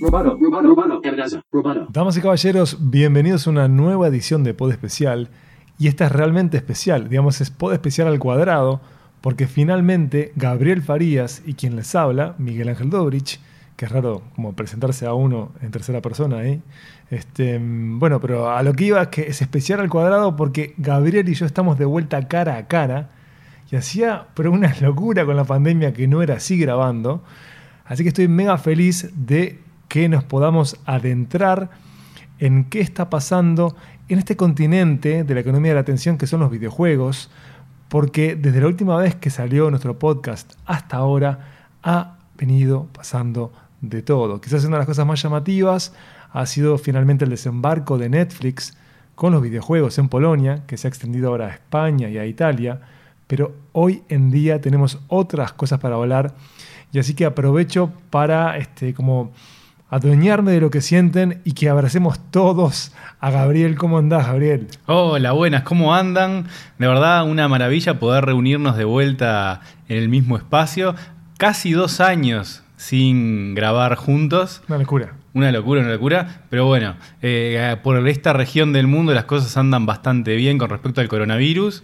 Roboto, roboto, roboto. Damas y caballeros, bienvenidos a una nueva edición de Pod Especial. Y esta es realmente especial, digamos, es Pod Especial al cuadrado, porque finalmente Gabriel Farías y quien les habla, Miguel Ángel Dobrich, que es raro como presentarse a uno en tercera persona ahí. Este, bueno, pero a lo que iba es que es especial al cuadrado porque Gabriel y yo estamos de vuelta cara a cara. Y hacía, pero una locura con la pandemia que no era así grabando. Así que estoy mega feliz de que nos podamos adentrar en qué está pasando en este continente de la economía de la atención que son los videojuegos, porque desde la última vez que salió nuestro podcast hasta ahora ha venido pasando de todo. Quizás una de las cosas más llamativas ha sido finalmente el desembarco de Netflix con los videojuegos en Polonia, que se ha extendido ahora a España y a Italia, pero hoy en día tenemos otras cosas para hablar y así que aprovecho para este, como adueñarme de lo que sienten y que abracemos todos a Gabriel. ¿Cómo andás, Gabriel? Hola, buenas, ¿cómo andan? De verdad, una maravilla poder reunirnos de vuelta en el mismo espacio. Casi dos años sin grabar juntos. Una locura. Una locura, una locura. Pero bueno, eh, por esta región del mundo las cosas andan bastante bien con respecto al coronavirus.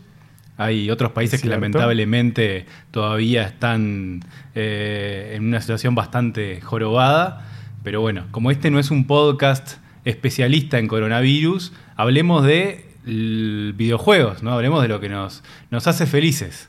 Hay otros países que lamentablemente todavía están eh, en una situación bastante jorobada. Pero bueno, como este no es un podcast especialista en coronavirus, hablemos de videojuegos, ¿no? Hablemos de lo que nos, nos hace felices.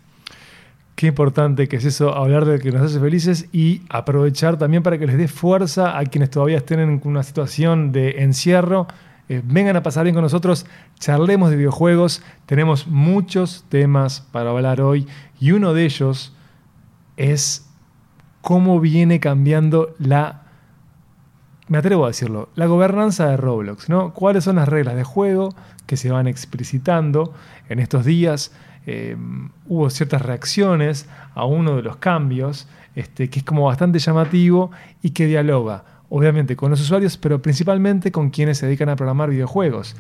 Qué importante que es eso, hablar de lo que nos hace felices y aprovechar también para que les dé fuerza a quienes todavía estén en una situación de encierro. Eh, vengan a pasar bien con nosotros, charlemos de videojuegos. Tenemos muchos temas para hablar hoy y uno de ellos es cómo viene cambiando la me atrevo a decirlo, la gobernanza de Roblox, ¿no? ¿Cuáles son las reglas de juego que se van explicitando en estos días? Eh, hubo ciertas reacciones a uno de los cambios, este, que es como bastante llamativo y que dialoga, obviamente, con los usuarios, pero principalmente con quienes se dedican a programar videojuegos.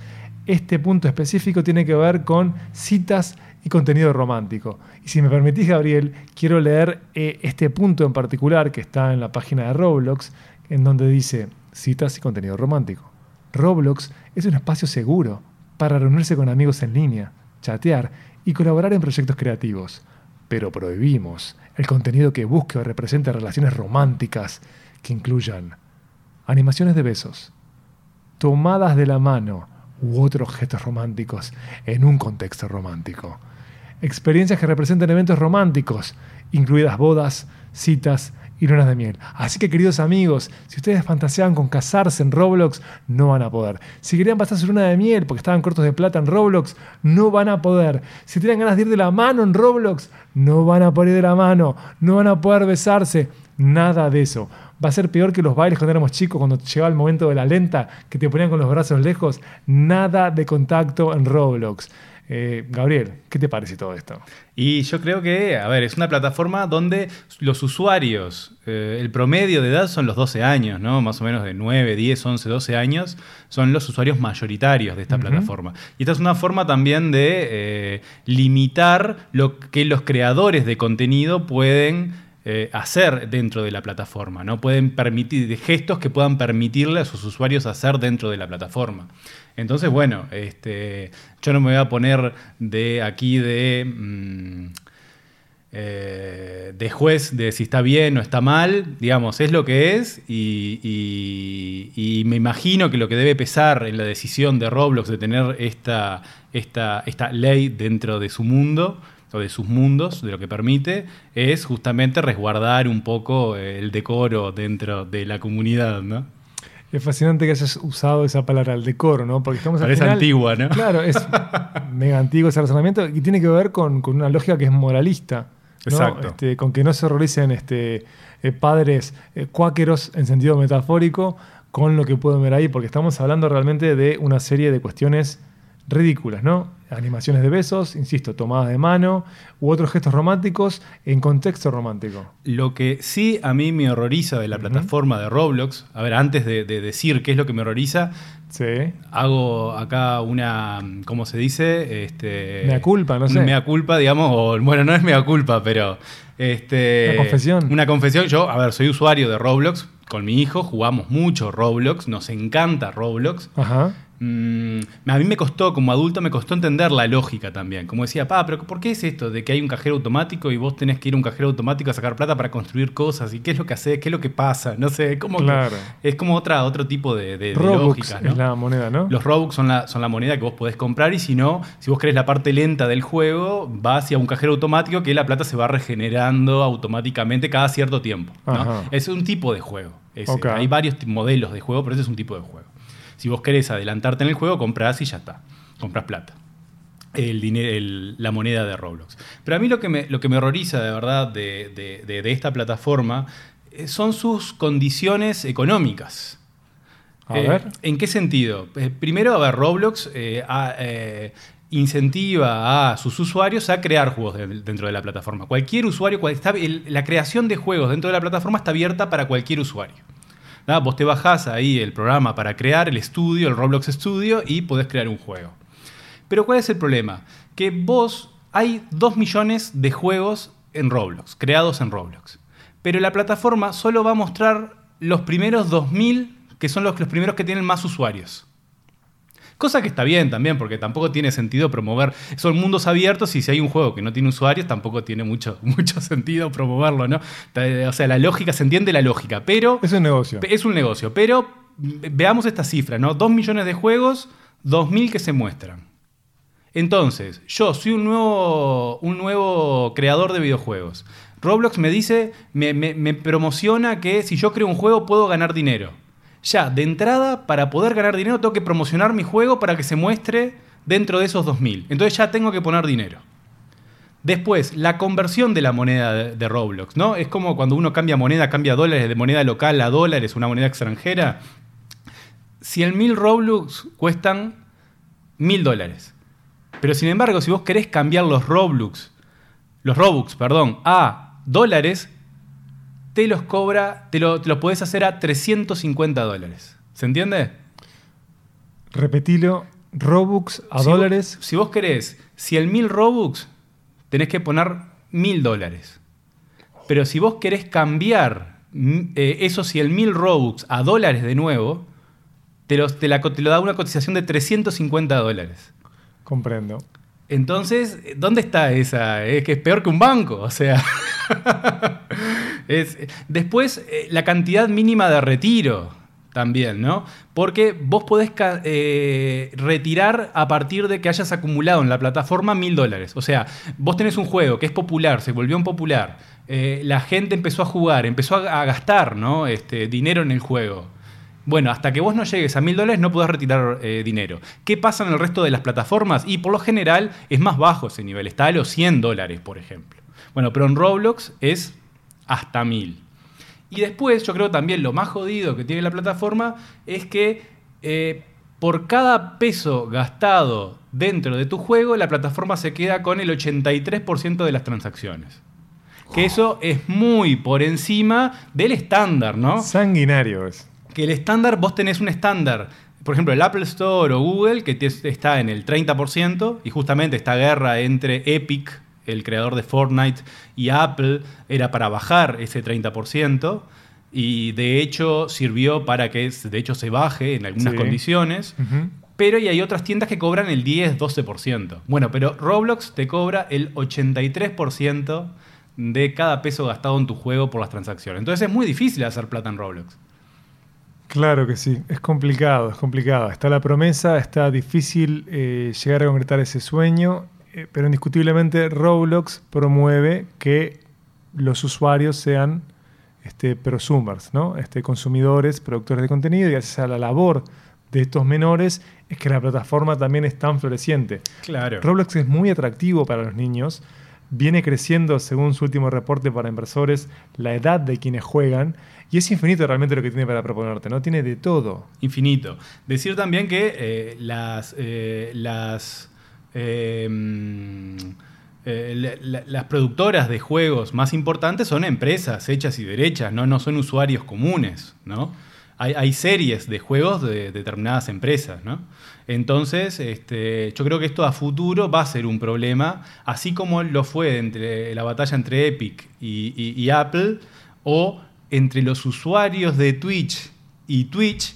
Este punto específico tiene que ver con citas y contenido romántico. Y si me permitís, Gabriel, quiero leer eh, este punto en particular que está en la página de Roblox, en donde dice citas y contenido romántico. Roblox es un espacio seguro para reunirse con amigos en línea, chatear y colaborar en proyectos creativos. Pero prohibimos el contenido que busque o represente relaciones románticas que incluyan animaciones de besos, tomadas de la mano u otros gestos románticos en un contexto romántico. Experiencias que representen eventos románticos, incluidas bodas, citas y lunas de miel. Así que queridos amigos, si ustedes fantaseaban con casarse en Roblox, no van a poder. Si querían pasar su luna de miel porque estaban cortos de plata en Roblox, no van a poder. Si tenían ganas de ir de la mano en Roblox, no van a poder ir de la mano. No van a poder besarse. Nada de eso. Va a ser peor que los bailes cuando éramos chicos, cuando llegaba el momento de la lenta, que te ponían con los brazos lejos. Nada de contacto en Roblox. Eh, Gabriel, ¿qué te parece todo esto? Y yo creo que, a ver, es una plataforma donde los usuarios, eh, el promedio de edad son los 12 años, ¿no? Más o menos de 9, 10, 11, 12 años, son los usuarios mayoritarios de esta plataforma. Y esta es una forma también de eh, limitar lo que los creadores de contenido pueden hacer dentro de la plataforma, ¿no? Pueden permitir de gestos que puedan permitirle a sus usuarios hacer dentro de la plataforma. Entonces, bueno, este, yo no me voy a poner de aquí de, mm, eh, de juez de si está bien o está mal, digamos, es lo que es y, y- me imagino que lo que debe pesar en la decisión de Roblox de tener esta, esta, esta ley dentro de su mundo o de sus mundos, de lo que permite, es justamente resguardar un poco el decoro dentro de la comunidad, ¿no? Es fascinante que hayas usado esa palabra, el decoro, ¿no? Porque estamos al Parece final- antigua, ¿no? Claro, es mega antiguo ese razonamiento y tiene que ver con, con una lógica que es moralista. ¿no? Exacto. Este, con que no se horroricen este, eh, padres eh, cuáqueros en sentido metafórico con lo que pueden ver ahí, porque estamos hablando realmente de una serie de cuestiones ridículas, ¿no? Animaciones de besos, insisto, tomadas de mano u otros gestos románticos en contexto romántico. Lo que sí a mí me horroriza de la plataforma de Roblox, a ver, antes de, de decir qué es lo que me horroriza, Sí. hago acá una, ¿cómo se dice? Este, Mea culpa, no sé. Mea culpa, digamos, o bueno, no es mea culpa, pero... Este, Una confesión. Una confesión. Yo, a ver, soy usuario de Roblox, con mi hijo jugamos mucho Roblox, nos encanta Roblox. Ajá. Mm, a mí me costó, como adulto, me costó entender la lógica también. Como decía, pa, pero ¿por qué es esto de que hay un cajero automático y vos tenés que ir a un cajero automático a sacar plata para construir cosas? ¿Y qué es lo que hace? ¿Qué es lo que pasa? No sé, como que- Claro. es como otra, otro tipo de, de- de Robux lógica. ¿no? es la moneda, ¿no? Los Robux son la, son la moneda que vos podés comprar y si no, si vos querés la parte lenta del juego, vas hacia un cajero automático que la plata se va regenerando automáticamente cada cierto tiempo. Es un tipo de juego. ese. Hay varios modelos de juego, pero ese es un tipo de juego. Si vos querés adelantarte en el juego, comprás y ya está. Compras plata. El dinero, el- la moneda de Roblox. Pero a mí lo que me, lo que me horroriza de verdad de, de- de- de esta plataforma eh, son sus condiciones económicas. A Eh, ver. ¿En qué sentido? Eh, primero, a ver, Roblox eh, a- eh, incentiva a sus usuarios a crear juegos de- dentro de la plataforma. Cualquier usuario, cual- está- el- la creación de juegos dentro de la plataforma está abierta para cualquier usuario. Nada, Vos te bajás ahí el programa para crear el estudio, el Roblox Studio, y podés crear un juego. Pero ¿cuál es el problema? Que vos hay 2 millones de juegos en Roblox, creados en Roblox. Pero la plataforma solo va a mostrar los primeros 2000, que son los, los primeros que tienen más usuarios. Cosa que está bien también, porque tampoco tiene sentido promover. Son mundos abiertos y si hay un juego que no tiene usuarios, tampoco tiene mucho, mucho sentido promoverlo, ¿no? O sea, la lógica, se entiende la lógica, pero Es un negocio. es un negocio, pero veamos esta cifra, ¿no? 2 millones de juegos, 2.000 que se muestran. Entonces, yo soy un nuevo, un nuevo creador de videojuegos. Roblox me dice, me, me- me promociona que si yo creo un juego puedo ganar dinero. Ya, de entrada, para poder ganar dinero tengo que promocionar mi juego para que se muestre dentro de esos 2.000. Entonces ya tengo que poner dinero. Después, la conversión de la moneda de, Roblox, ¿no? Es como cuando uno cambia moneda, cambia dólares de moneda local a dólares, una moneda extranjera. 100.000 Roblox cuestan 1.000 dólares. Pero sin embargo, si vos querés cambiar los Roblox, los Robux, perdón, a dólares, te los cobra, te lo, te lo podés hacer a 350 dólares. ¿Se entiende? Repetilo. Robux a Si dólares. vos- si vos querés 100.000 Robux, tenés que poner 1.000 dólares. Pero si vos querés cambiar mm, eh, esos 100.000 Robux a dólares de nuevo, te, los- te la te lo da una cotización de 350 dólares. Comprendo. Entonces, ¿dónde está esa? Es que es peor que un banco, o sea. Es- después, eh, la cantidad mínima de retiro también, ¿no? Porque vos podés eh, retirar a partir de que hayas acumulado en la plataforma mil dólares. O sea, vos tenés un juego que es popular, se volvió un popular, eh, la gente empezó a jugar, empezó a, gastar ¿no? este, dinero en el juego. Bueno, hasta que vos no llegues a mil dólares no podés retirar dinero. ¿Qué pasa en el resto de las plataformas? Y por lo general es más bajo ese nivel, está a los 100 dólares, por ejemplo. Bueno, pero en Roblox es hasta 1000. Y después, yo creo también lo más jodido que tiene la plataforma es que eh, por cada peso gastado dentro de tu juego, la plataforma se queda con el 83% de las transacciones. Que eso es muy por encima del estándar, ¿no? Sanguinario es. que el estándar, vos tenés un estándar, por ejemplo, el Apple Store o Google, que está en el 30%, y justamente esta guerra entre Epic, el creador de Fortnite, y Apple era para bajar ese 30%, y de hecho sirvió para que de hecho se baje en algunas Sí. condiciones. Pero y hay otras tiendas que cobran el 10-12%. Bueno, pero Roblox te cobra el 83% de cada peso gastado en tu juego por las transacciones. Entonces es muy difícil hacer plata en Roblox. Claro que sí, es complicado, es complicado. Está la promesa, está difícil eh, llegar a concretar ese sueño, eh, pero indiscutiblemente Roblox promueve que los usuarios sean este, prosumers, ¿no? este, consumidores, productores de contenido, y gracias a la labor de estos menores es que la plataforma también es tan floreciente. Claro. Roblox es muy atractivo para los niños. Viene creciendo, según su último reporte para inversores, la edad de quienes juegan. Y es infinito realmente lo que tiene para proponerte, ¿no? Tiene de todo. Infinito. Decir también que eh, las, eh, las, eh, mm, eh, la- la- las productoras de juegos más importantes son empresas hechas y derechas, no, son usuarios comunes, ¿no? Hay, series de juegos de determinadas empresas, ¿no? Entonces, este, yo creo que esto a futuro va a ser un problema, así como lo fue entre la batalla entre Epic y Apple, o entre los usuarios de Twitch y Twitch,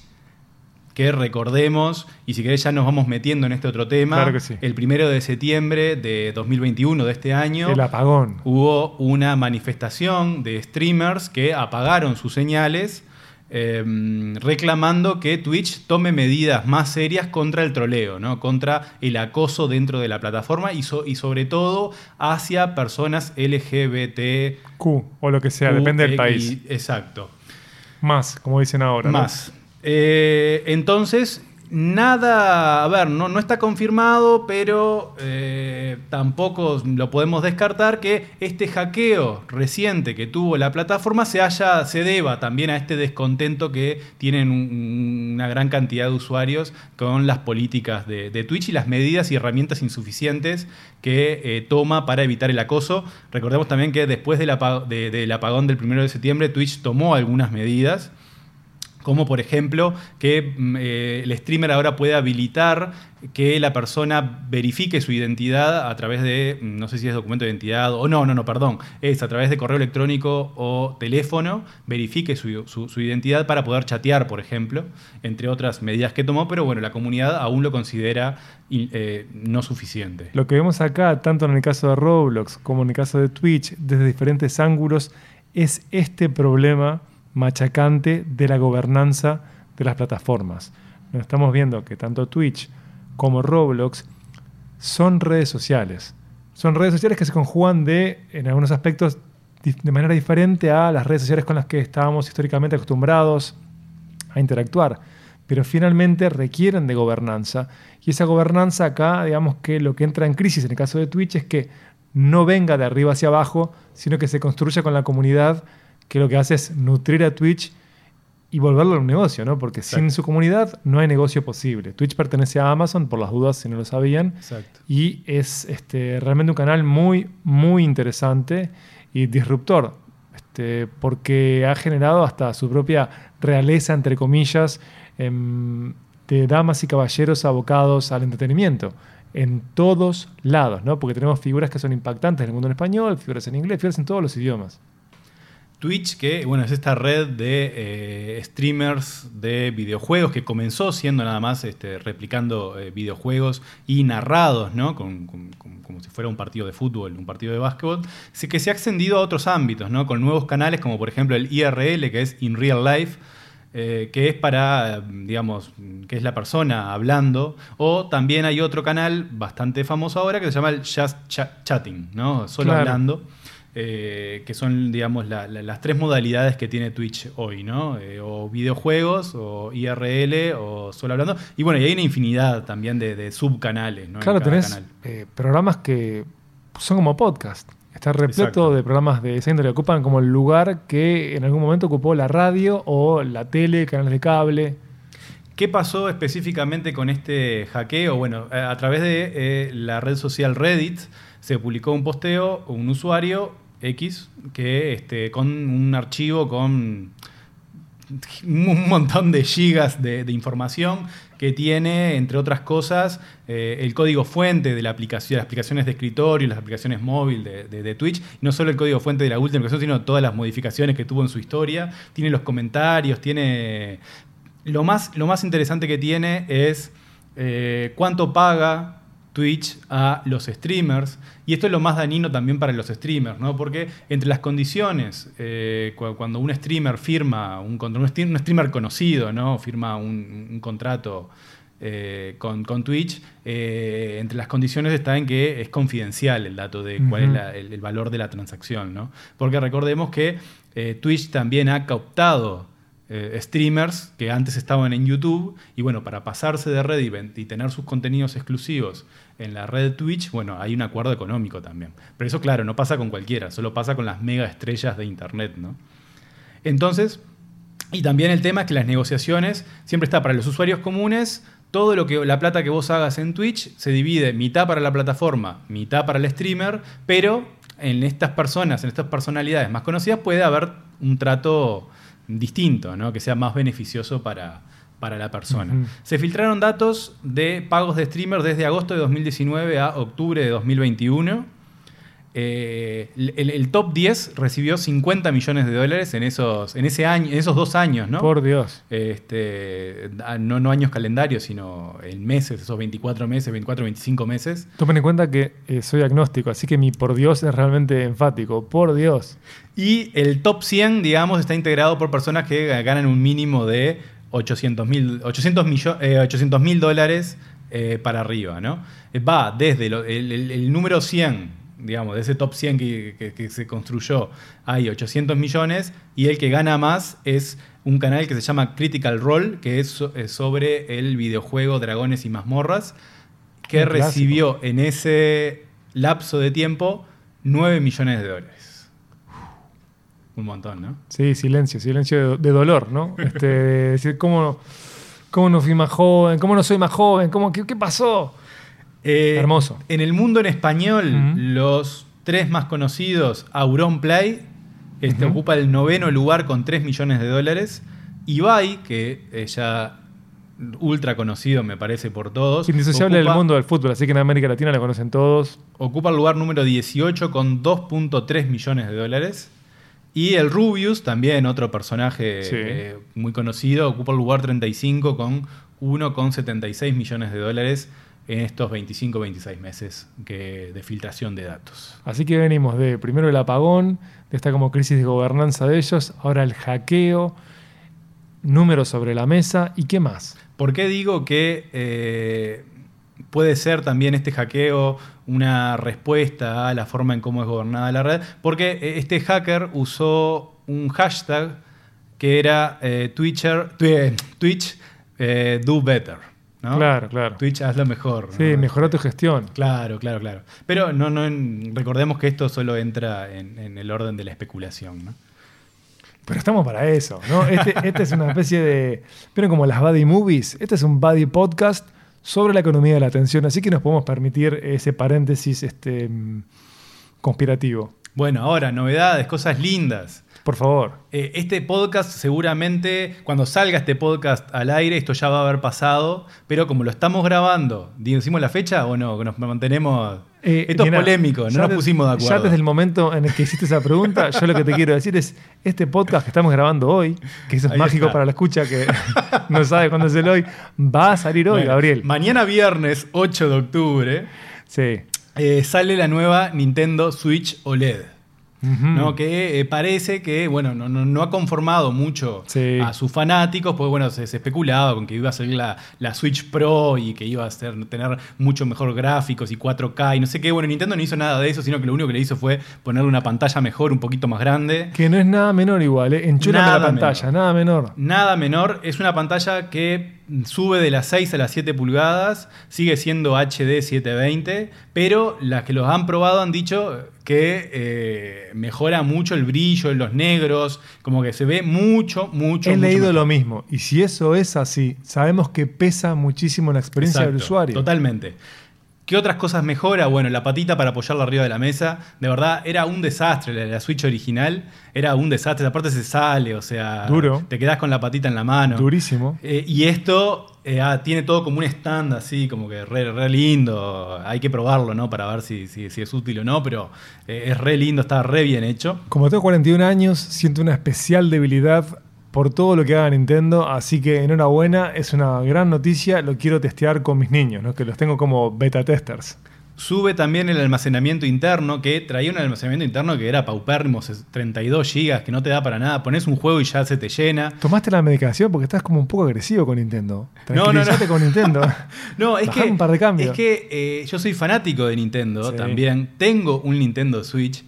que recordemos, y si querés ya nos vamos metiendo en este otro tema, Claro que sí. el primero de septiembre de 2021 de este año, El apagón. hubo una manifestación de streamers que apagaron sus señales eh, reclamando que Twitch tome medidas más serias contra el troleo, ¿no? contra el acoso dentro de la plataforma y, so- y sobre todo hacia personas LGBT. Q o lo que sea, depende del país. Exacto. Más, como dicen ahora. ¿no? Eh, entonces, nada, a ver, no, no está confirmado, pero eh, tampoco lo podemos descartar que este hackeo reciente que tuvo la plataforma se haya, se deba también a este descontento que tienen un- una gran cantidad de usuarios con las políticas de, Twitch y las medidas y herramientas insuficientes que eh, toma para evitar el acoso. Recordemos también que después del, del apagón del 1 de septiembre, Twitch tomó algunas medidas como por ejemplo que mm, eh, el streamer ahora puede habilitar que la persona verifique su identidad a través de, mm, no sé si es documento de identidad o no, no, no, perdón, es a través de correo electrónico o teléfono, verifique su, su- identidad para poder chatear, por ejemplo, entre otras medidas que tomó, pero bueno, la comunidad aún lo considera eh, no suficiente. Lo que vemos acá, tanto en el caso de Roblox como en el caso de Twitch, desde diferentes ángulos, es este problema machacante de la gobernanza de las plataformas. Nos estamos viendo que tanto Twitch como Roblox son redes sociales. Son redes sociales que se conjugan de, en algunos aspectos, de manera diferente a las redes sociales con las que estábamos históricamente acostumbrados a interactuar. Pero finalmente requieren de gobernanza. Y esa gobernanza acá, digamos que lo que entra en crisis en el caso de Twitch es que no venga de arriba hacia abajo, sino que se construya con la comunidad, que lo que hace es nutrir a Twitch y volverlo a un negocio, ¿no? Porque sin Exacto. su comunidad no hay negocio posible. Twitch pertenece a Amazon, por las dudas, si no lo sabían. Exacto. Y es este, realmente un canal muy, muy interesante y disruptor, este, porque ha generado hasta su propia realeza, entre comillas, em, de damas y caballeros abocados al entretenimiento. En todos lados, ¿no? Porque tenemos figuras que son impactantes en el mundo en español, figuras en inglés, figuras en todos los idiomas. Twitch, que bueno, es esta red de eh, streamers de videojuegos que comenzó siendo nada más este, replicando eh, videojuegos y narrados, ¿no? Con- con- con- como si fuera un partido de fútbol, un partido de básquetbol, sí que se ha extendido a otros ámbitos, ¿no? Con nuevos canales como por ejemplo el IRL, que es In Real Life, eh, que es para, digamos, que es la persona hablando, o también hay otro canal bastante famoso ahora que se llama el Just Cha- Chatting, ¿no? Solo Claro. hablando eh, que son, digamos, la- la- las tres modalidades que tiene Twitch hoy, ¿no? Eh, o videojuegos, o IRL, o solo hablando. Y bueno, y hay una infinidad también de, de subcanales, ¿no? Claro, tenés eh, programas que son como podcast. Está repleto Exacto. de programas de esa índole. Ocupan como el lugar que en algún momento ocupó la radio o la tele, canales de cable. ¿Qué pasó específicamente con este hackeo? Bueno, a través de la red social Reddit se publicó un posteo, un usuario X, que este, con un archivo con un montón de gigas de, información que tiene, entre otras cosas, eh, el código fuente de la aplicación, las aplicaciones de escritorio, las aplicaciones móvil de Twitch, no solo el código fuente de la última aplicación, sino todas las modificaciones que tuvo en su historia, tiene los comentarios, tiene... Lo más, lo más interesante que tiene es eh, cuánto paga Twitch a los streamers. Y esto es lo más dañino también para los streamers, ¿no? Porque entre las condiciones, eh, cu- cuando un streamer firma un contrato, un stream- un streamer conocido, ¿no? Firma un, un contrato eh, con, con Twitch, eh, entre las condiciones está en que es confidencial el dato de cuál es la- el, el valor de la transacción, ¿no? Porque recordemos que Twitch también ha captado eh, streamers que antes estaban en YouTube y bueno, para pasarse de red y, ven- y tener sus contenidos exclusivos en la red Twitch, bueno, hay un acuerdo económico también. Pero eso, claro, no pasa con cualquiera, solo pasa con las mega estrellas de Internet, ¿no? Entonces, y también el tema es que las negociaciones siempre está para los usuarios comunes. Todo lo que la plata que vos hagas en Twitch se divide mitad para la plataforma, mitad para el streamer, pero en estas personas, en estas personalidades más conocidas puede haber un trato distinto, ¿no? que sea más beneficioso para, para la persona. Se filtraron datos de pagos de streamer desde agosto de 2019 a octubre de 2021. Eh, el, el top 10 recibió 50 millones de dólares en esos, en ese año, en esos dos años, ¿no? Por Dios. Este, no, no años calendarios, sino en meses, esos 24 meses, 24, 25 meses. Tomen en cuenta que eh, soy agnóstico, así que mi por Dios es realmente enfático. Por Dios. Y el top 100, digamos, está integrado por personas que ganan un mínimo de 800 mil 800 millo- eh, 800 mil dólares eh, para arriba, ¿no? Va desde lo- el, el- el número 100, digamos, de ese top 100 que, que- que se construyó, hay 800 millones y el que gana más es un canal que se llama Critical Role, que es, so- es sobre el videojuego Dragones y Mazmorras, que recibió en ese lapso de tiempo 9 millones de dólares. Un montón, ¿no? Sí, silencio, silencio de, de dolor, ¿no? Este, decir, ¿cómo, ¿cómo no fui más joven? ¿Cómo no soy más joven? ¿Cómo, qué, qué pasó? Eh, Hermoso. En el mundo en español, los tres más conocidos, Auron Play, este, ocupa el noveno lugar con 3 millones de dólares. Ibai, que es ya ultra conocido, me parece, por todos. Indisociable del mundo del fútbol, así que en América Latina la conocen todos. Ocupa el lugar número 18 con 2.3 millones de dólares. Y el Rubius, también otro personaje Sí. eh, muy conocido, ocupa el lugar 35 con 1,76 millones de dólares en estos 25-26 meses que- de filtración de datos. Así que venimos de primero el apagón, de esta como crisis de gobernanza de ellos, ahora el hackeo, números sobre la mesa y qué más. ¿Por qué digo que eh, puede ser también este hackeo una respuesta a la forma en cómo es gobernada la red? Porque eh, este hacker usó un hashtag que era eh, Twitcher, Twitch eh, do better. ¿No? Claro, claro. Twitch hazlo mejor. ¿no? Sí, mejoró tu gestión. Claro, claro, claro. Pero no, no recordemos que esto solo entra en, en el orden de la especulación. ¿no? Pero estamos para eso, ¿no? Este, este es una especie de. ¿Vieron como las buddy movies? Este es un buddy podcast sobre la economía de la atención, así que nos podemos permitir ese paréntesis este, mm, conspirativo. Bueno, ahora, novedades, cosas lindas. Por favor. Eh, este podcast seguramente, cuando salga este podcast al aire, esto ya va a haber pasado, pero como lo estamos grabando, ¿decimos la fecha o no? Nos mantenemos... Eh, esto es polémico, no nos de- pusimos de acuerdo. Ya desde el momento en el que hiciste esa pregunta, yo lo que te quiero decir es, este podcast que estamos grabando hoy, que eso es Ahí mágico está. para la escucha que no sabe cuándo es el hoy, va a salir hoy, Bueno, Gabriel. Mañana viernes 8 de octubre Sí. eh, sale la nueva Nintendo Switch OLED. ¿No? Que eh, parece que, bueno, no, no- no ha conformado mucho Sí. a sus fanáticos, porque bueno, se, se especulaba con que iba a salir la, la Switch Pro y que iba a ser, tener mucho mejor gráficos y 4K y no sé qué. Bueno, Nintendo no hizo nada de eso, sino que lo único que le hizo fue ponerle una pantalla mejor, un poquito más grande. Que no es nada menor igual, ¿eh? Enchúlame la pantalla, menor. nada menor. Nada menor, es una pantalla que sube de las 6 a las 7 pulgadas, sigue siendo HD 720, pero las que los han probado han dicho que eh, mejora mucho el brillo en los negros, como que se ve mucho, mucho. He mucho leído mejor. lo mismo. Y si eso es así, sabemos que pesa muchísimo la experiencia del usuario. Totalmente. ¿Qué otras cosas mejora? Bueno, la patita para apoyarla arriba de la mesa. De verdad, era un desastre. La, la Switch original era un desastre. Aparte se sale, o sea. Duro. Te quedás con la patita en la mano. Durísimo. Eh, y esto eh, ah, tiene todo como un stand así, como que re, re lindo. Hay que probarlo, ¿no? Para ver si, si- si es útil o no, pero eh, es re lindo, está re bien hecho. Como tengo 41 años, siento una especial debilidad por todo lo que haga Nintendo, así que enhorabuena, es una gran noticia, lo quiero testear con mis niños, ¿no? que los tengo como beta testers. Sube también el almacenamiento interno, que traía un almacenamiento interno que era paupérrimo, es 32 GB, que no te da para nada. Pones un juego y ya se te llena. ¿Tomaste la medicación? Porque estás como un poco agresivo con Nintendo. No, no, no. Con Nintendo. No, es que, un par de cambios. es que eh, yo soy fanático de Nintendo Sí. también. Tengo un Nintendo Switch.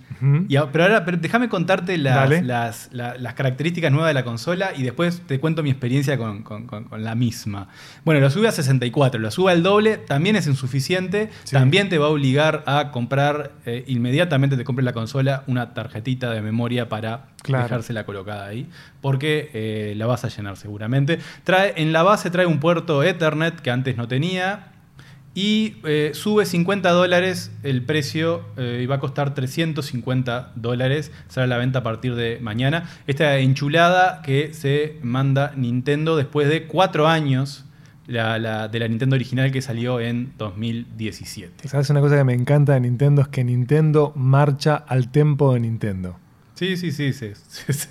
Y pero ahora, pero déjame contarte las, las, la- las características nuevas de la consola y después te cuento mi experiencia con, con- con- con la misma. Bueno, lo sube a 64, lo sube al doble, también es insuficiente, Sí. también te va a obligar a comprar, eh, inmediatamente te compres la consola, una tarjetita de memoria para Claro. dejársela colocada ahí, porque eh, la vas a llenar seguramente. Trae, en la base trae un puerto Ethernet que antes no tenía. Y eh, sube 50 dólares el precio eh, y va a costar 350 dólares. A la venta a partir de mañana. Esta enchulada que se manda Nintendo después de cuatro años la, la- de la Nintendo original que salió en 2017. ¿Sabes una cosa que me encanta de Nintendo? Es que Nintendo marcha al tempo de Nintendo. Sí, sí, sí, sí. sí, sí.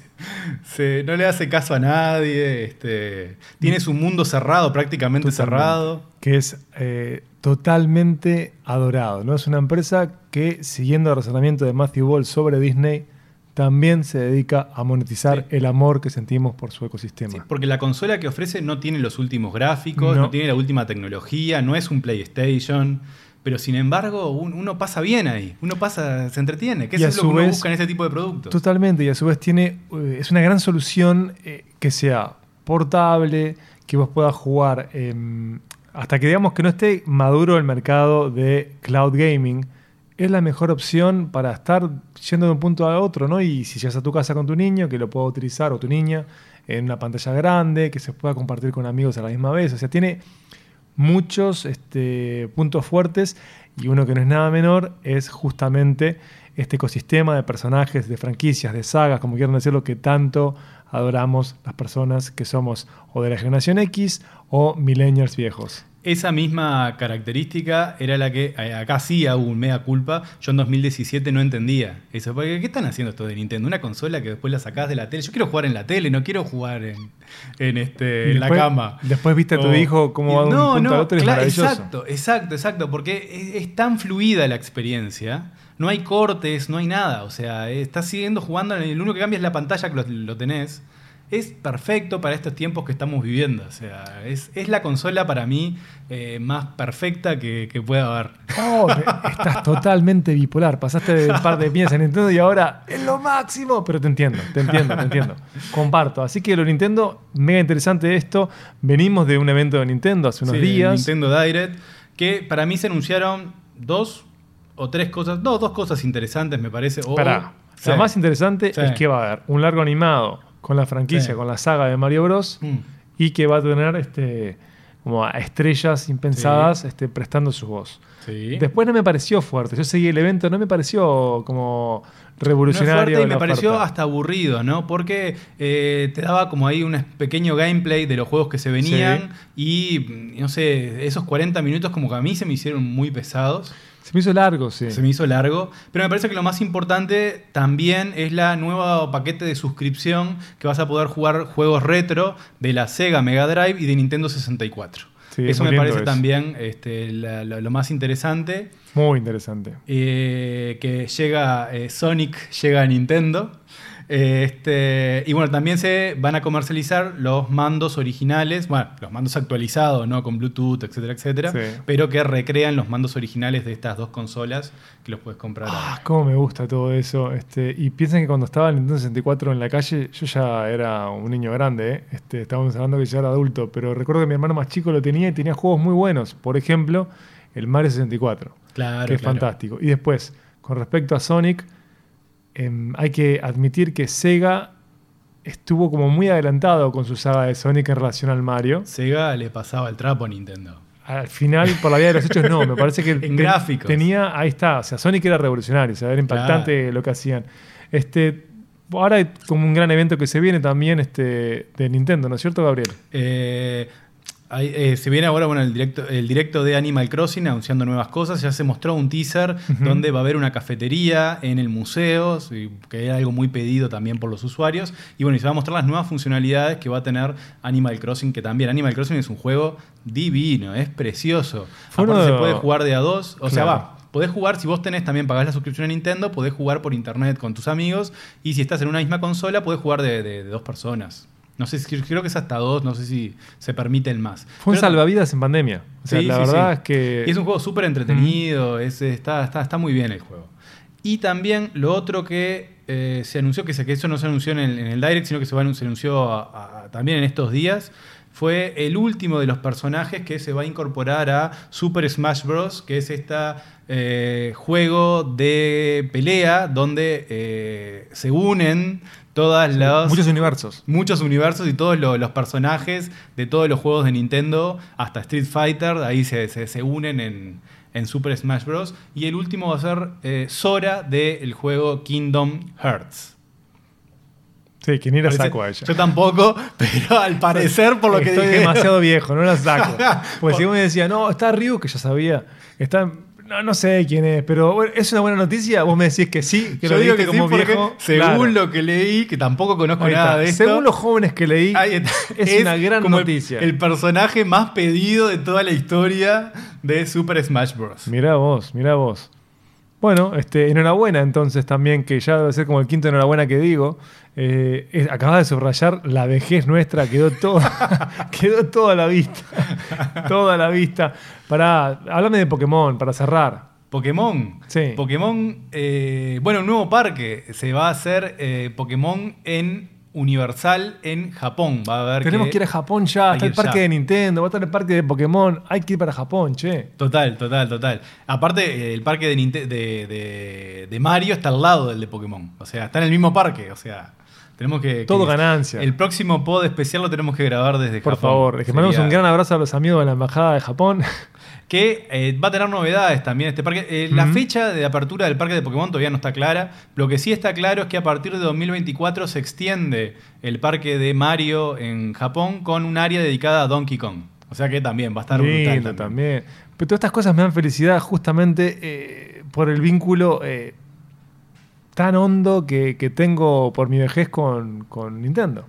Se- no le hace caso a nadie. Este, tiene su mundo cerrado, prácticamente Totalmente. cerrado. Que es eh, totalmente adorado. ¿no? Es una empresa que, siguiendo el razonamiento de Matthew Ball sobre Disney, también se dedica a monetizar Sí. el amor que sentimos por su ecosistema. Sí, porque la consola que ofrece no tiene los últimos gráficos, No. no. tiene la última tecnología, no es un PlayStation. Pero sin embargo, un- uno pasa bien ahí. Uno pasa, se entretiene. Que eso es lo que uno vez- busca en ese tipo de productos. Totalmente, y a su vez tiene, eh, es una gran solución eh, que sea portable, que vos puedas jugar em, hasta que digamos que no esté maduro el mercado de cloud gaming. Es la mejor opción para estar yendo de un punto a otro, ¿no? Y si llegas a tu casa con tu niño, que lo pueda utilizar, o tu niña, en una pantalla grande, que se pueda compartir con amigos a la misma vez. O sea, tiene muchos este, puntos fuertes y uno que no es nada menor es justamente este ecosistema de personajes, de franquicias, de sagas, como quieran decirlo, que tanto adoramos las personas que somos o de la generación X o millennials viejos. Esa misma característica era la que eh, acá sí hubo un mea culpa. Yo en 2017 no entendía eso. Porque, ¿Qué están haciendo esto de Nintendo? Una consola que después la sacás de la tele. Yo quiero jugar en la tele, no quiero jugar en, en, este, en la después- cama. después viste a tu O- hijo cómo va de un no, punto no, al otro es claro. Exacto, exacto, exacto. Porque es, es tan fluida la experiencia. No hay cortes, no hay nada. O sea, eh, estás siguiendo jugando. El único que cambia es la pantalla que lo, lo tenés. Es perfecto para estos tiempos que estamos viviendo. O sea, es, es la consola para mí eh, más perfecta que, que pueda haber. Oh, estás totalmente bipolar. Pasaste de un par de piezas en Nintendo y ahora es lo máximo. Pero te entiendo, te entiendo, te entiendo. Comparto. Así que lo Nintendo, mega interesante esto. Venimos de un evento de Nintendo hace unos Sí, días. Nintendo Direct, que para mí se anunciaron dos o tres cosas, no, dos cosas interesantes me parece. O, Pará. Lo más interesante Sí. es que va a haber un largo animado con la franquicia, Sí. con la saga de Mario Bros. Mm. y que va a tener este, como a estrellas impensadas este, prestando su voz. Sí. Después no me pareció fuerte. Yo seguí el evento, no me pareció como No es revolucionario. fuerte y me pareció oferta. hasta aburrido, ¿no? Porque eh, te daba como ahí un pequeño gameplay de los juegos que se venían y, no sé, esos 40 minutos como que a mí se me hicieron muy pesados. Se me hizo largo, sí. Se me hizo largo. Pero me parece que lo más importante también es la nueva paquete de suscripción que vas a poder jugar juegos retro de la Sega Mega Drive y de Nintendo 64. Sí, eso me parece eso. también este, la- lo más interesante. Muy interesante. eh, que llega eh, Sonic, llega a Nintendo. Este, y bueno, también se van a comercializar los mandos originales, bueno, los mandos actualizados, ¿no? Con Bluetooth, etcétera, etcétera, Sí. pero que recrean los mandos originales de estas dos consolas que los puedes comprar. Ah, ahora. cómo me gusta todo eso. Este, y piensen que cuando estaba el Nintendo 64 en la calle, yo ya era un niño grande, ¿eh? este, estábamos hablando que ya era adulto, pero recuerdo que mi hermano más chico lo tenía y tenía juegos muy buenos. Por ejemplo, el Mario 64, Claro, que es claro. fantástico. Y después, con respecto a Sonic, em, hay que admitir que Sega estuvo como muy adelantado con su saga de Sonic en relación al Mario. Sega le pasaba el trapo a Nintendo. Al final, por la vía de los hechos, no. Me parece que En gráficos. tenía, ahí está. O sea, Sonic era revolucionario, o sea, era impactante lo que hacían. Este, ahora hay como un gran evento que se viene también este, de Nintendo, ¿no es cierto, Gabriel? Eh, hay- eh, se viene ahora bueno, el, directo, el directo de Animal Crossing anunciando nuevas cosas. Ya se mostró un teaser donde va a haber una cafetería en el museo, que era algo muy pedido también por los usuarios. Y bueno, y se va a mostrar las nuevas funcionalidades que va a tener Animal Crossing, que también Animal Crossing es un juego divino, es precioso. Aparte de- se puede jugar de a dos, o sea, va. Podés jugar, si vos tenés también, pagás la suscripción a Nintendo, podés jugar por internet con tus amigos. Y si estás en una misma consola, podés jugar de, de- de dos personas. No sé, si- creo que es hasta dos, no sé si se permiten más. Fue un salvavidas en pandemia. O sea, Sí, la sí, verdad sí. es que. y es un juego súper entretenido, es, está, está, está muy bien el juego. Y también lo otro que eh, se anunció, que, eso no se anunció en el, en el Direct, sino que se, va, a- se anunció a- a- también en estos días, fue el último de los personajes que se va a incorporar a Super Smash Bros., que es este juego de pelea donde eh, se unen todas las Muchos universos. muchos universos y todos lo- los personajes de todos los juegos de Nintendo, hasta Street Fighter, ahí se, se- se unen en, en Super Smash Bros. Y el último va a ser eh, Sora del juego Kingdom Hearts. Sí, que ni la saco a ella. Yo tampoco, pero al parecer, por lo que Estoy demasiado viejo, no la saco. Pues Por- si vos me decías, no, está Ryu, que ya sabía. Está. No, no sé quién es, pero bueno, es una buena noticia. Vos me decís que sí, que Yo lo digo que como sí, viejo. según Claro. lo que leí, que tampoco conozco nada de esto. Según los jóvenes que leí, es, una gran como el- noticia. El, personaje más pedido de toda la historia de Super Smash Bros. Mirá vos, mirá vos. Bueno, este, enhorabuena entonces también, que ya debe ser como el quinto enhorabuena que digo. Eh, es- acabas de subrayar la vejez nuestra, quedó toda, quedó toda la vista. toda la vista. Para, háblame de Pokémon, para cerrar. Pokémon. Sí. Pokémon, eh, bueno, un nuevo parque. Se va a hacer eh, Pokémon en Universal en Japón. Va a haber Tenemos que ir a Japón ya, está el parque ya. de Nintendo, va a estar el parque de Pokémon, hay que ir para Japón, che. Total, total, total. Aparte, eh, el parque de, de, de- de Mario está al lado del de Pokémon. O sea, está en el mismo parque. O sea, tenemos que. Todo que- ganancia. El próximo pod especial lo tenemos que grabar desde Por Japón. favor, es que mandamos un gran abrazo a los amigos de la Embajada de Japón. Que eh, va a tener novedades también este parque. Eh, La fecha de apertura del parque de Pokémon todavía no está clara. Lo que sí está claro es que a partir de 2024 se extiende el parque de Mario en Japón con un área dedicada a Donkey Kong. O sea que también va a estar brutal Lindo también. también. Pero todas estas cosas me dan felicidad justamente eh, por el vínculo tan hondo que, que tengo por mi vejez con, con Nintendo.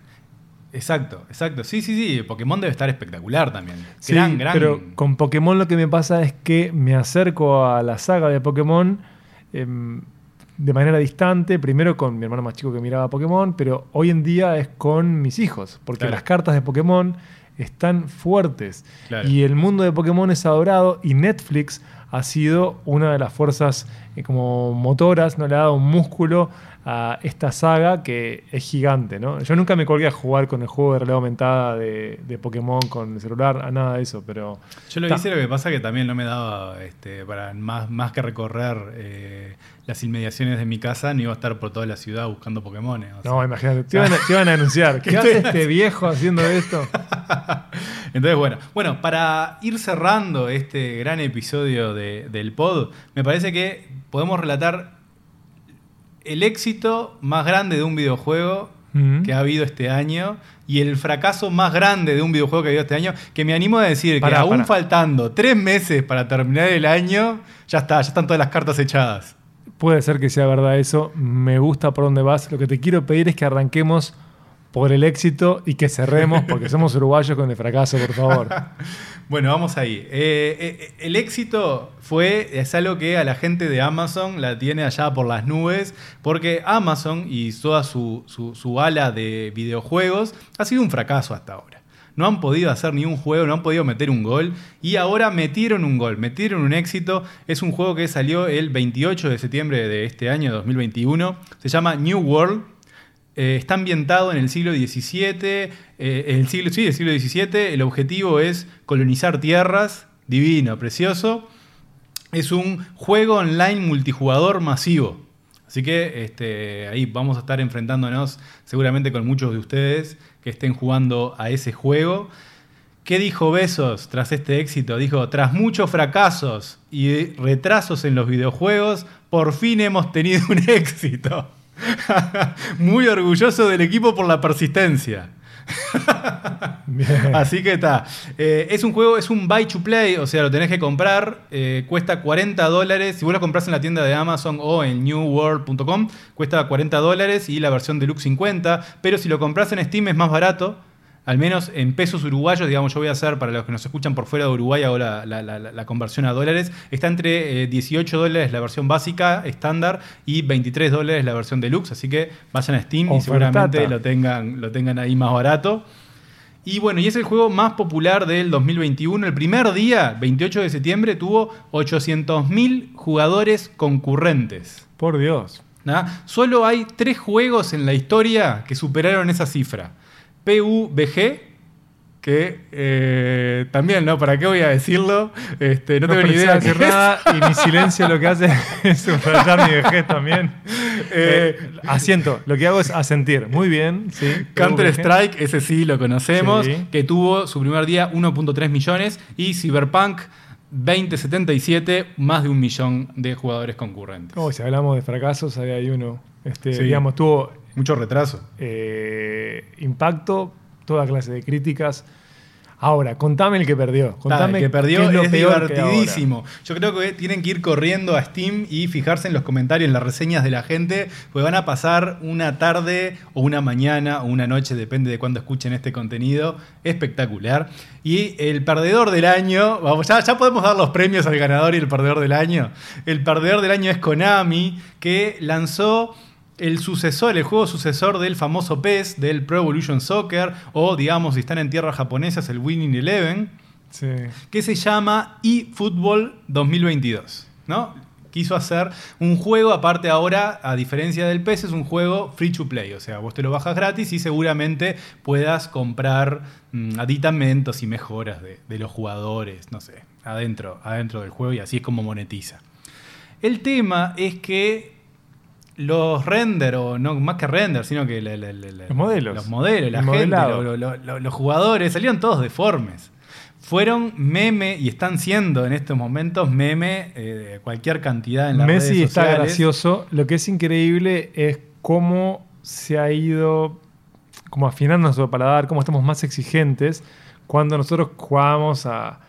Exacto, exacto. Sí, sí, sí. Pokémon debe estar espectacular también. Sí, gran, gran. pero con Pokémon lo que me pasa es que me acerco a la saga de Pokémon em, de manera distante, primero con mi hermano más chico que miraba Pokémon, pero hoy en día es con mis hijos, porque Claro. las cartas de Pokémon están fuertes Claro. y el mundo de Pokémon es adorado y Netflix ha sido una de las fuerzas como motoras, no le ha dado un músculo a esta saga que es gigante, ¿no? Yo nunca me colgué a jugar con el juego de realidad aumentada de, de Pokémon con el celular, a nada de eso, pero Yo lo hice, lo que pasa que también no me daba este, para más, más que recorrer eh, las inmediaciones de mi casa, no iba a estar por toda la ciudad buscando Pokémon. no, imagínate, te iban a, te iban a anunciar, ¿qué hace este viejo haciendo esto? Entonces, bueno, bueno, para ir cerrando este gran episodio de- del pod, me parece que podemos relatar el éxito más grande de un videojuego Mm. que ha habido este año y el fracaso más grande de un videojuego que ha habido este año, que me animo a decir Pará, que aún pará. faltando tres meses para terminar el año, ya está, ya están todas las cartas echadas. Puede ser que sea verdad eso, me gusta por dónde vas, lo que te quiero pedir es que arranquemos por el éxito y que cerremos, porque somos uruguayos con el fracaso, por favor. Bueno, vamos ahí. Eh, eh, el éxito fue, es algo que a la gente de Amazon la tiene allá por las nubes, porque Amazon y toda su, su- su ala de videojuegos ha sido un fracaso hasta ahora. No han podido hacer ni un juego, no han podido meter un gol y ahora metieron un gol, metieron un éxito. Es un juego que salió el 28 de septiembre de este año 2021. Se llama New World. Eh, está ambientado en el siglo XVII, eh, el siglo, sí, el siglo XVII. El objetivo es colonizar tierras, divino, precioso. Es un juego online multijugador masivo. Así que este, ahí vamos a estar enfrentándonos seguramente con muchos de ustedes que estén jugando a ese juego. ¿Qué dijo Besos tras este éxito? Dijo, tras muchos fracasos y retrasos en los videojuegos, por fin hemos tenido un éxito. Muy orgulloso del equipo por la persistencia. Así que está. Eh, es un juego, es un buy to play, o sea, lo tenés que comprar. eh, cuesta 40 dólares. Si vos lo compras en la tienda de Amazon o en newworld.com, cuesta 40 dólares y la versión deluxe 50. Pero si lo compras en Steam es más barato. Al menos en pesos uruguayos, digamos, yo voy a hacer, para los que nos escuchan por fuera de Uruguay, hago la, la- la- la conversión a dólares. Está entre eh, 18 dólares la versión básica, estándar, y 23 dólares la versión deluxe. Así que vayan a Steam y seguramente lo tengan, lo tengan ahí más barato. Y bueno, y es el juego más popular del 2021. El primer día, 28 de septiembre, tuvo 800.000 jugadores concurrentes. Por Dios. Solo hay tres juegos en la historia que superaron esa cifra. PUBG, que eh, también, ¿no? ¿Para qué voy a decirlo? Este, no, No, tengo ni idea. es. nada y mi silencio lo que hace es subrayar mi vejez también. Eh, Eh, asiento, lo que hago es asentir. Muy bien, sí. Counter PUBG. Strike, ese sí lo conocemos, Sí. que tuvo su primer día 1.3 millones y Cyberpunk 2077 más de un millón de jugadores concurrentes. Oh, si hablamos de fracasos, ahí hay uno. Este, Sí. Digamos, tuvo Mucho retraso. Eh, impacto, toda clase de críticas. Ahora, contame el que perdió. Contame el que perdió es, lo peor divertidísimo. Yo creo que tienen que ir corriendo a Steam y fijarse en los comentarios, en las reseñas de la gente, pues van a pasar una tarde o una mañana o una noche, depende de cuándo escuchen este contenido, espectacular. Y el perdedor del año, vamos, ya, ya podemos dar los premios al ganador y el perdedor del año. El perdedor del año es Konami, que lanzó el sucesor, el juego sucesor del famoso PES, del Pro Evolution Soccer, o digamos, si están en tierras japonesas, el Winning Eleven, Sí. que se llama eFootball 2022, ¿no? Quiso hacer un juego, aparte ahora, a diferencia del PES, es un juego free to play. O sea, vos te lo bajas gratis y seguramente puedas comprar mm, aditamentos y mejoras de, de los jugadores, no sé, adentro, adentro del juego y así es como monetiza. El tema es que los render, o no más que render, sino que la- la- la- la- Los modelos. los modelos, la gente, modelado. lo- lo- lo- los jugadores, salieron todos deformes. Fueron meme y están siendo en estos momentos meme eh, de cualquier cantidad en las Messi redes está gracioso. Lo que es increíble es cómo se ha ido como afinando nuestro paladar, cómo estamos más exigentes cuando nosotros jugábamos a...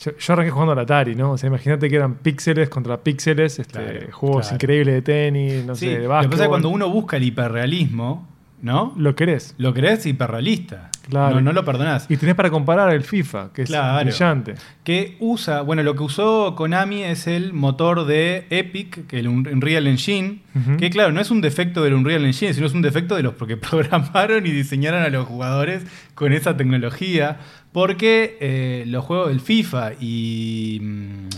Yo, yo arranqué jugando al Atari, ¿no? O sea, imagínate que eran píxeles contra píxeles, este, Claro, juegos claro. increíbles de tenis, no Sí, sé, de lo que pasa es que cuando uno busca el hiperrealismo, ¿no? Lo querés. Lo crees hiperrealista. Claro. No, no lo perdonás. Y tenés para comparar el FIFA, que es brillante. que usa, bueno, lo que usó Konami es el motor de Epic, que el Un- Unreal Engine, que claro, no es un defecto del Unreal Engine, sino es un defecto de los que programaron y diseñaron a los jugadores con esa tecnología, porque eh, los juegos del FIFA y mm,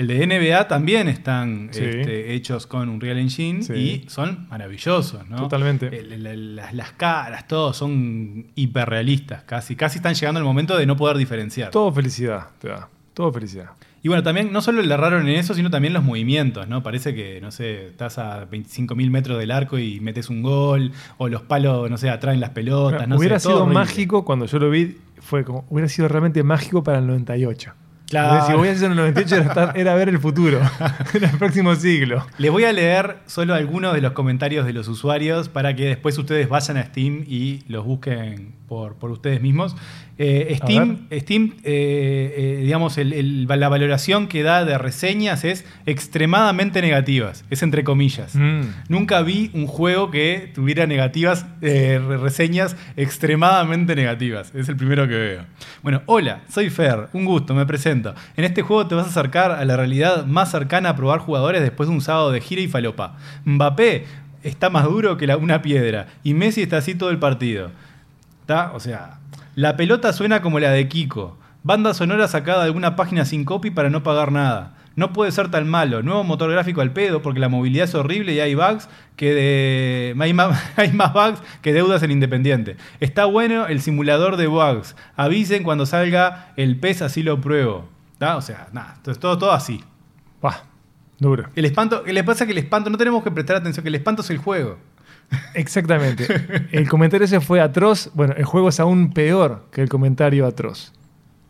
el de NBA también están Sí. este, hechos con Unreal Engine Sí. y son maravillosos, ¿no? Totalmente. El- el- el- las, las caras, todo son hiperrealistas, casi. Casi están llegando al momento de no poder diferenciar. Todo felicidad te da. Todo felicidad. Y bueno, también no solo le erraron en eso, sino también los movimientos, ¿no? Parece que, no sé, estás a 25.000 metros del arco y metes un gol, o los palos, no sé, atraen las pelotas, no hubiera sé, sido horrible. mágico cuando yo lo vi, fue como, hubiera sido realmente mágico para el 98. Claro. Si voy a hacer en el 98 era, estar- era ver el futuro, era el próximo siglo. Les voy a leer solo algunos de los comentarios de los usuarios para que después ustedes vayan a Steam y los busquen por, por ustedes mismos. Eh, Steam, Steam eh, eh, digamos, el- el- la valoración que da de reseñas es extremadamente negativas, es entre comillas. Mm. Nunca vi un juego que tuviera negativas, re- reseñas extremadamente negativas. Es el primero que veo. Bueno, hola, soy Fer, un gusto, me presento. En este juego te vas a acercar a la realidad más cercana a probar jugadores después de un sábado de gira y falopa. Mbappé está más duro que la- una piedra y Messi está así todo el partido. ¿Está? O sea, la pelota suena como la de Kiko. Banda sonora sacada de alguna página sin copy para no pagar nada. No puede ser tan malo. Nuevo motor gráfico al pedo porque la movilidad es horrible y hay bugs que de... hay, más, hay más bugs que deudas en Independiente. Está bueno el simulador de bugs. Avisen cuando salga el PES, así lo pruebo. ¿Está? O sea, nada, entonces todo, todo así. Duro. El espanto, ¿qué les pasa que el espanto, no tenemos que prestar atención, que el espanto es el juego. Exactamente. El comentario ese fue atroz. Bueno, el juego es aún peor que el comentario atroz.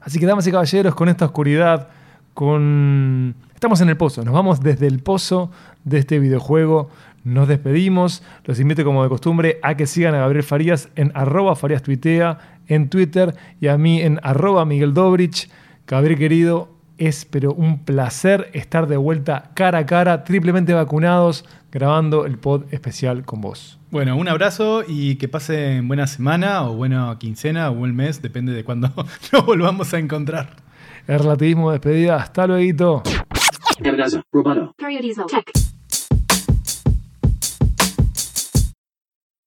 Así que, damas y caballeros, con esta oscuridad, con... Estamos en el pozo. Nos vamos desde el pozo de este videojuego. Nos despedimos. Los invito, como de costumbre, a que sigan a Gabriel Farías en arroba Farías Tuitea en Twitter y a mí en arroba Miguel Dobrich. Gabriel querido, es pero un placer estar de vuelta cara a cara, triplemente vacunados, grabando el pod especial con vos. Bueno, un abrazo y que pasen buena semana o buena quincena o buen mes, depende de cuándo nos volvamos a encontrar. El relativismo de despedida. Hasta luego. Roboto. Periodismo. Tech.